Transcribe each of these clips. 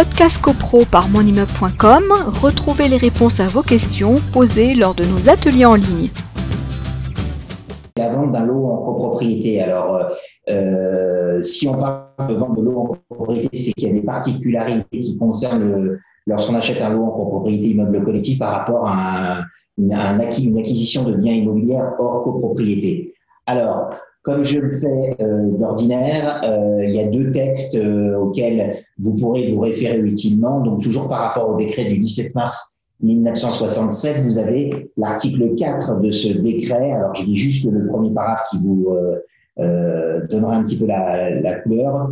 Podcast CoPro par monimmeuble.com, retrouvez les réponses à vos questions posées lors de nos ateliers en ligne. La vente d'un lot en copropriété. Alors, euh, euh, si on parle de vente de lot en copropriété, c'est qu'il y a des particularités qui concernent lorsqu'on achète un lot en copropriété immeuble collectif par rapport à une, une acquisition de biens immobiliers hors copropriété. Alors, comme je le fais euh, d'ordinaire, euh, il y a deux textes euh, auxquels vous pourrez vous référer utilement. Donc, toujours par rapport au décret du 17 mars 1967, vous avez l'article 4 de ce décret. Alors, je dis juste le premier paragraphe qui vous donnera un petit peu la, la couleur.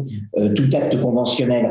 tout acte conventionnel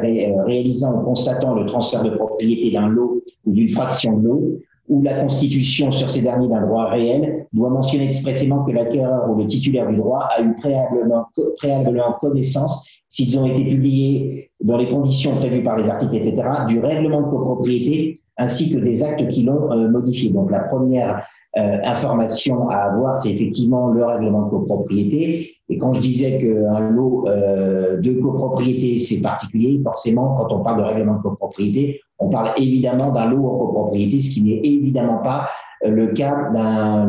réalisant ou constatant le transfert de propriété d'un lot ou d'une fraction de lot ou la constitution sur ces derniers d'un droit réel doit mentionner expressément que l'acquéreur ou le titulaire du droit a eu préalablement, préalablement connaissance, s'ils ont été publiés dans les conditions prévues par les articles, etc., du règlement de copropriété ainsi que des actes qui l'ont euh, modifié. Donc la première euh, information à avoir, c'est effectivement le règlement de copropriété. Et quand je disais qu'un lot euh, de copropriété, c'est particulier, forcément, quand on parle de règlement de copropriété, on parle évidemment d'un lot en copropriété, ce qui n'est évidemment pas euh, le cas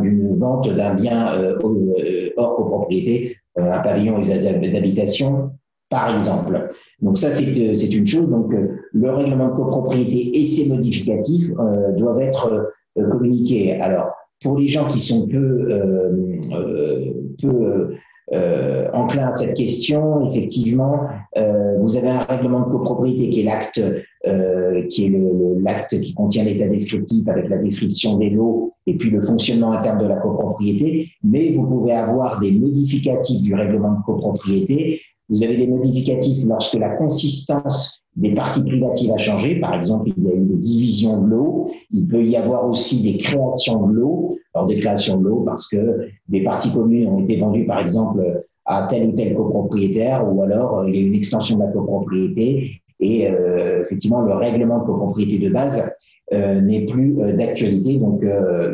d'une vente d'un bien euh, euh, hors copropriété, un pavillon d'habitation, par exemple. Donc ça, c'est une chose. Donc le règlement de copropriété et ses modificatifs doivent être communiqués. Alors, pour les gens qui sont peu, peu euh, enclin à cette question, effectivement, euh, vous avez un règlement de copropriété qui est l'acte euh, qui est l'acte qui contient l'état descriptif avec la description des lots et puis le fonctionnement interne de la copropriété, mais vous pouvez avoir des modificatifs du règlement de copropriété vous avez des modificatifs lorsque la consistance des parties privatives a changé. Par exemple, il y a eu des divisions de l'eau. Il peut y avoir aussi des créations de l'eau. Alors, des créations de l'eau parce que des parties communes ont été vendues, par exemple, à tel ou tel copropriétaire, ou alors euh, il y a une extension de la copropriété et euh, effectivement le règlement de copropriété de base euh, n'est plus d'actualité. Donc,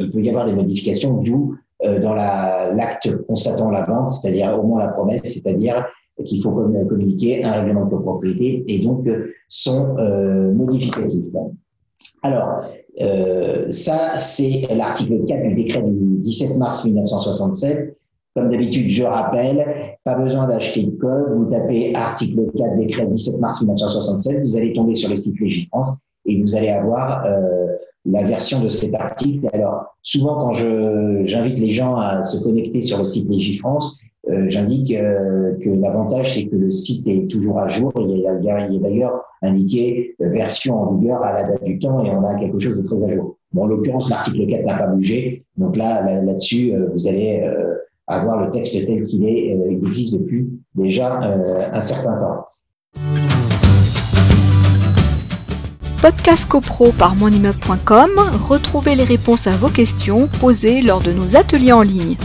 il peut y avoir des modifications, d'où dans l'acte constatant la vente, c'est-à-dire au moins la promesse, c'est-à-dire qu'il faut communiquer un règlement de copropriété et donc euh, son euh, modificatif. Alors, euh, ça, c'est l'article 4 du décret du 17 mars 1967. Comme d'habitude, je rappelle, pas besoin d'acheter de code. Vous tapez article 4 décret 17 mars 1967, vous allez tomber sur le site Légifrance et vous allez avoir euh, la version de cet article. Alors, souvent, quand j'invite les gens à se connecter sur le site Légifrance, euh, j'indique euh, que l'avantage, c'est que le site est toujours à jour. Il y a, d'ailleurs indiqué euh, version en vigueur à la date du temps et on a quelque chose de très à jour. Bon, en l'occurrence, l'article 4 n'a pas bougé. Donc là, là-dessus, vous allez avoir le texte tel qu'il est. il existe depuis déjà un certain temps. Podcast CoPro par monimmeuble.com, retrouvez les réponses à vos questions posées lors de nos ateliers en ligne.